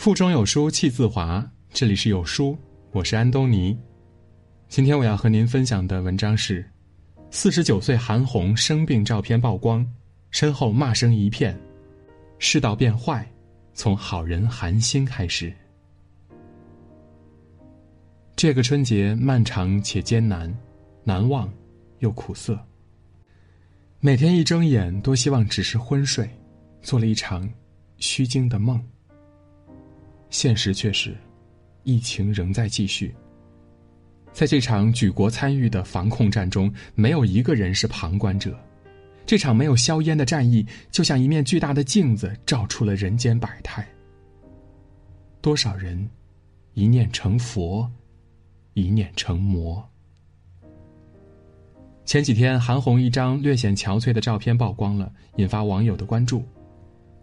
腹中有书气自华，这里是有书，我是安东尼。今天我要和您分享的文章是：四十九岁韩红生病照片曝光，身后骂声一片，世道变坏，从好人韩星开始。这个春节漫长且艰难，难忘又苦涩。每天一睁眼，多希望只是昏睡，做了一场虚惊的梦。现实却是，疫情仍在继续。在这场举国参与的防控战中，没有一个人是旁观者。这场没有硝烟的战役，就像一面巨大的镜子，照出了人间百态。多少人，一念成佛，一念成魔。前几天，韩红一张略显憔悴的照片曝光了，引发网友的关注。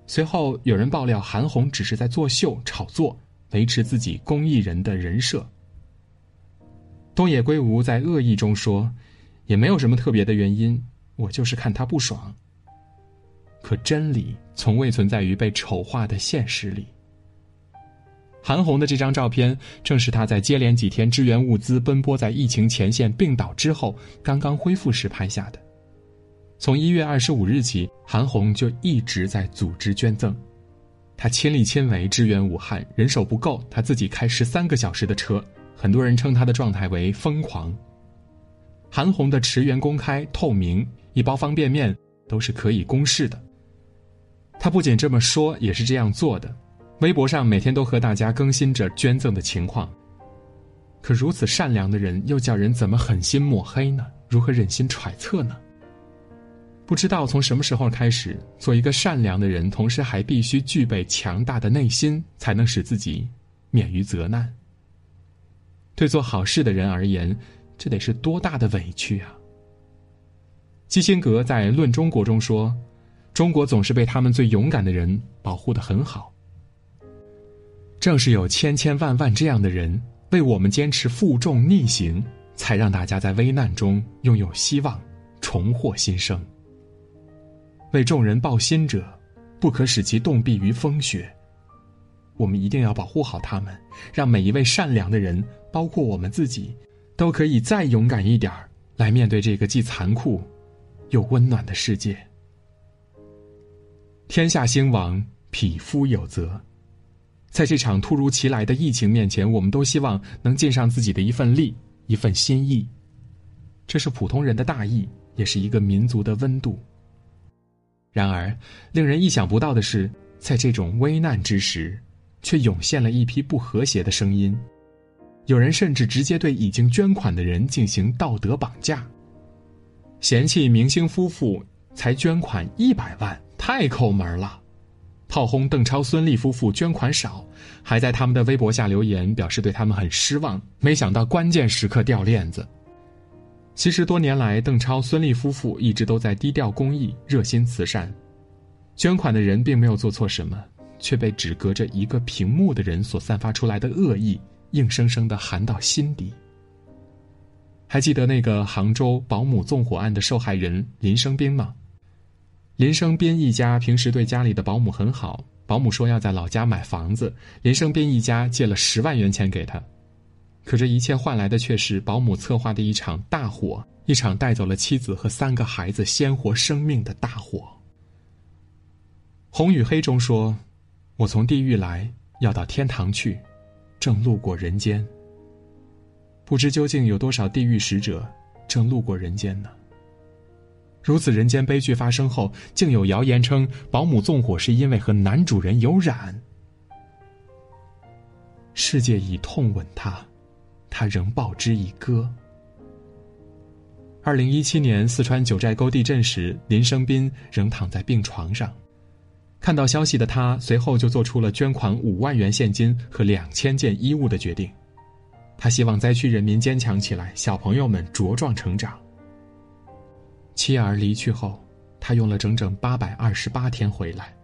随后有人爆料，韩红只是在作秀炒作，维持自己公益人的人设。东野圭吾在恶意中说：“也没有什么特别的原因，我就是看他不爽。”可真理从未存在于被丑化的现实里。韩红的这张照片，正是她在接连几天支援物资、奔波在疫情前线病倒之后，刚刚恢复时拍下的。从一月二十五日起，韩红就一直在组织捐赠，她亲力亲为支援武汉，人手不够，她自己开十三个小时的车。很多人称她的状态为疯狂。韩红的驰援公开透明，一包方便面都是可以公示的。她不仅这么说，也是这样做的，微博上每天都和大家更新着捐赠的情况。可如此善良的人，又叫人怎么狠心抹黑呢？如何忍心揣测呢？不知道从什么时候开始，做一个善良的人，同时还必须具备强大的内心，才能使自己免于责难。对做好事的人而言，这得是多大的委屈啊！基辛格在《论中国》中说：“中国总是被他们最勇敢的人保护的很好。”正是有千千万万这样的人为我们坚持负重逆行，才让大家在危难中拥有希望，重获新生。为众人抱薪者，不可使其冻毙于风雪。我们一定要保护好他们，让每一位善良的人，包括我们自己，都可以再勇敢一点儿，来面对这个既残酷又温暖的世界。天下兴亡，匹夫有责。在这场突如其来的疫情面前，我们都希望能尽上自己的一份力，一份心意。这是普通人的大义，也是一个民族的温度。然而，令人意想不到的是，在这种危难之时，却涌现了一批不和谐的声音。有人甚至直接对已经捐款的人进行道德绑架，嫌弃明星夫妇才捐款一百万，太抠门了；炮轰邓超、孙俪夫妇捐款少，还在他们的微博下留言表示对他们很失望。没想到关键时刻掉链子。其实多年来，邓超、孙俪夫妇一直都在低调公益、热心慈善，捐款的人并没有做错什么，却被只隔着一个屏幕的人所散发出来的恶意，硬生生的寒到心底。还记得那个杭州保姆纵火案的受害人林生斌吗？林生斌一家平时对家里的保姆很好，保姆说要在老家买房子，林生斌一家借了十万元钱给他。可这一切换来的却是保姆策划的一场大火，一场带走了妻子和三个孩子鲜活生命的大火。《红与黑》中说：“我从地狱来，要到天堂去，正路过人间。”不知究竟有多少地狱使者正路过人间呢？如此人间悲剧发生后，竟有谣言称保姆纵火是因为和男主人有染。世界以痛吻他。他仍报之以歌。二零一七年四川九寨沟地震时，林生斌仍躺在病床上。看到消息的他，随后就做出了捐款五万元现金和两千件衣物的决定。他希望灾区人民坚强起来，小朋友们茁壮成长。妻儿离去后，他用了整整八百二十八天回来。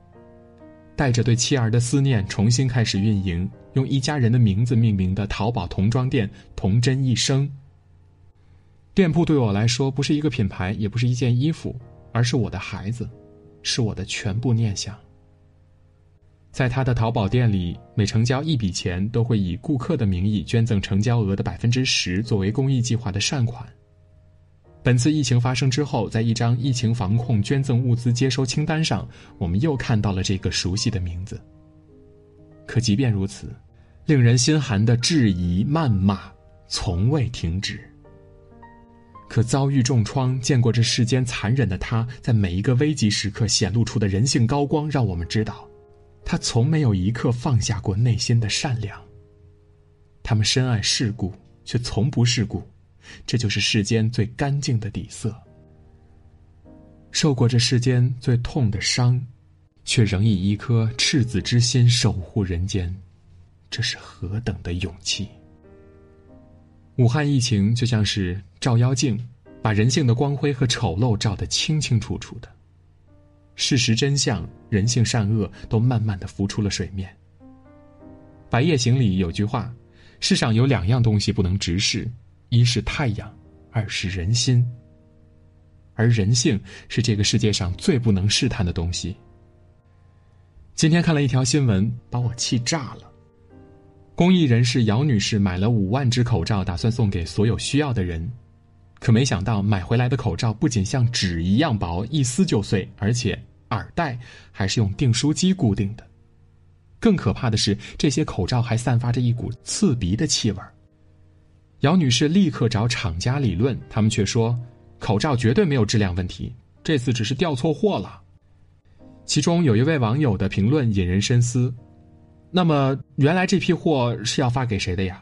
带着对妻儿的思念，重新开始运营，用一家人的名字命名的淘宝童装店“童真一生”。店铺对我来说不是一个品牌，也不是一件衣服，而是我的孩子，是我的全部念想。在他的淘宝店里，每成交一笔钱，都会以顾客的名义捐赠成交额的百分之十作为公益计划的善款。本次疫情发生之后，在一张疫情防控捐赠物资接收清单上，我们又看到了这个熟悉的名字。可即便如此，令人心寒的质疑、谩骂从未停止。可遭遇重创、见过这世间残忍的他，在每一个危急时刻显露出的人性高光，让我们知道。他从没有一刻放下过内心的善良。他们深谙世故，却从不世故，这就是世间最干净的底色。受过这世间最痛的伤，却仍以一颗赤子之心守护人间，这是何等的勇气！武汉疫情就像是照妖镜，把人性的光辉和丑陋照得清清楚楚的。事实真相、人性善恶都慢慢的浮出了水面。《白夜行》里有句话：“世上有两样东西不能直视，一是太阳，二是人心。而人性是这个世界上最不能试探的东西。”今天看了一条新闻，把我气炸了。公益人士姚女士买了五万只口罩，打算送给所有需要的人。可没想到，买回来的口罩不仅像纸一样薄，一撕就碎，而且耳带还是用订书机固定的。更可怕的是，这些口罩还散发着一股刺鼻的气味儿姚女士立刻找厂家理论，他们却说口罩绝对没有质量问题，这次只是调错货了。其中有一位网友的评论引人深思：那么，原来这批货是要发给谁的呀？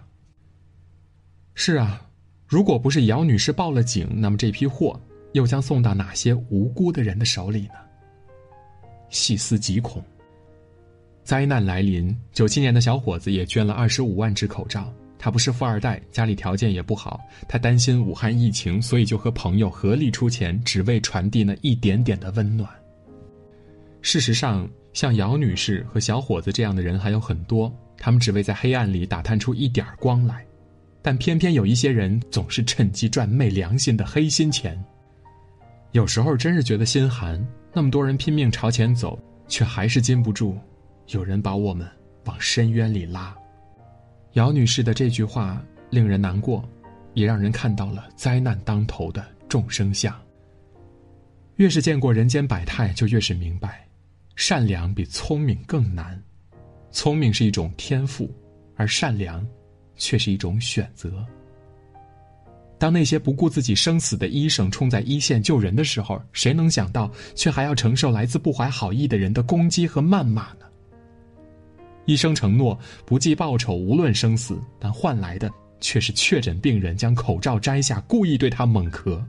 是啊。如果不是姚女士报了警，那么这批货又将送到哪些无辜的人的手里呢？细思极恐。灾难来临，九七年的小伙子也捐了二十五万只口罩。他不是富二代，家里条件也不好，他担心武汉疫情，所以就和朋友合力出钱，只为传递那一点点的温暖。事实上，像姚女士和小伙子这样的人还有很多，他们只为在黑暗里打探出一点光来。但偏偏有一些人总是趁机赚昧良心的黑心钱。有时候真是觉得心寒，那么多人拼命朝前走，却还是禁不住有人把我们往深渊里拉。姚女士的这句话令人难过，也让人看到了灾难当头的众生相。越是见过人间百态，就越是明白，善良比聪明更难。聪明是一种天赋，而善良。却是一种选择。当那些不顾自己生死的医生冲在一线救人的时候，谁能想到，却还要承受来自不怀好意的人的攻击和谩骂呢？医生承诺不计报酬，无论生死，但换来的却是确诊病人将口罩摘下，故意对他猛咳。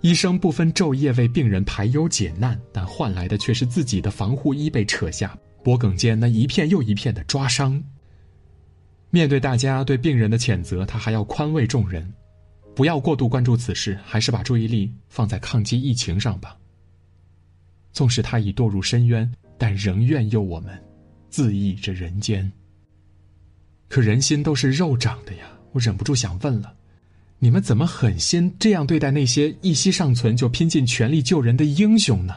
医生不分昼夜为病人排忧解难，但换来的却是自己的防护衣被扯下，脖颈间那一片又一片的抓伤。面对大家对病人的谴责，他还要宽慰众人，不要过度关注此事，还是把注意力放在抗击疫情上吧。纵使他已堕入深渊，但仍愿佑我们，自缢着人间。可人心都是肉长的呀，我忍不住想问了：你们怎么狠心这样对待那些一息尚存就拼尽全力救人的英雄呢？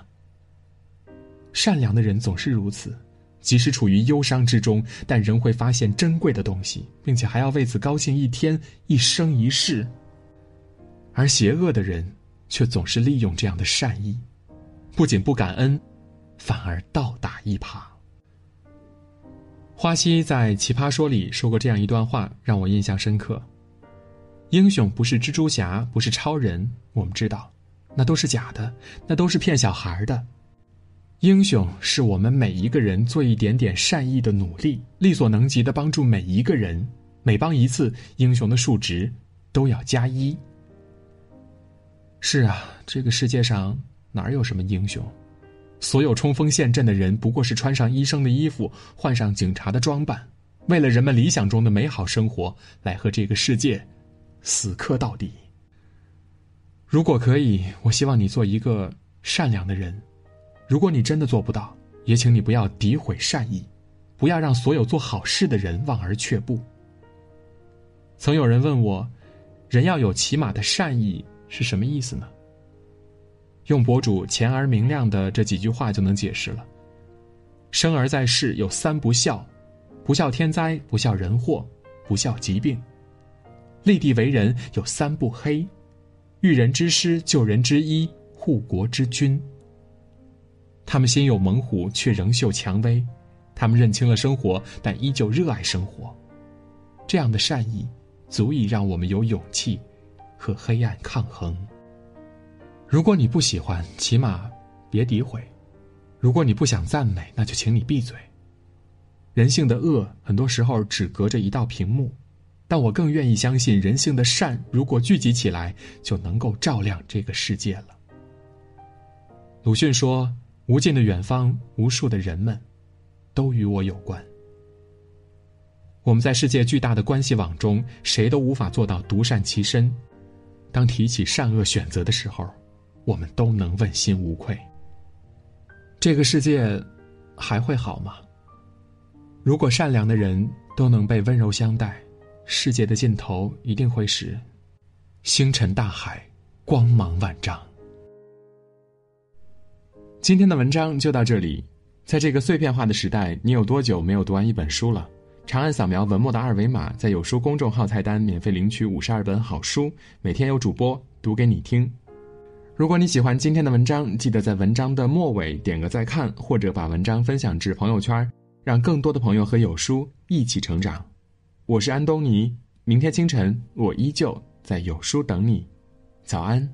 善良的人总是如此。即使处于忧伤之中，但仍会发现珍贵的东西，并且还要为此高兴一天、一生一世。而邪恶的人却总是利用这样的善意，不仅不感恩，反而倒打一耙。花溪在《奇葩说》里说过这样一段话，让我印象深刻：英雄不是蜘蛛侠，不是超人，我们知道，那都是假的，那都是骗小孩的。英雄是我们每一个人做一点点善意的努力，力所能及的帮助每一个人，每帮一次，英雄的数值都要加一。是啊，这个世界上哪有什么英雄？所有冲锋陷阵的人，不过是穿上医生的衣服，换上警察的装扮，为了人们理想中的美好生活，来和这个世界死磕到底。如果可以，我希望你做一个善良的人。如果你真的做不到，也请你不要诋毁善意，不要让所有做好事的人望而却步。曾有人问我，人要有起码的善意是什么意思呢？用博主钱而明亮的这几句话就能解释了。生而在世有三不孝：不孝天灾，不孝人祸，不孝疾病。立地为人有三不黑：育人之师，救人之医，护国之君。他们心有猛虎，却仍秀蔷薇；他们认清了生活，但依旧热爱生活。这样的善意，足以让我们有勇气和黑暗抗衡。如果你不喜欢，起码别诋毁；如果你不想赞美，那就请你闭嘴。人性的恶，很多时候只隔着一道屏幕，但我更愿意相信，人性的善，如果聚集起来，就能够照亮这个世界了。鲁迅说。无尽的远方，无数的人们，都与我有关。我们在世界巨大的关系网中，谁都无法做到独善其身。当提起善恶选择的时候，我们都能问心无愧。这个世界还会好吗？如果善良的人都能被温柔相待，世界的尽头一定会是星辰大海，光芒万丈。今天的文章就到这里。在这个碎片化的时代，你有多久没有读完一本书了？长按扫描文末的二维码，在有书公众号菜单免费领取五十二本好书，每天有主播读给你听。如果你喜欢今天的文章，记得在文章的末尾点个再看，或者把文章分享至朋友圈，让更多的朋友和有书一起成长。我是安东尼，明天清晨我依旧在有书等你。早安。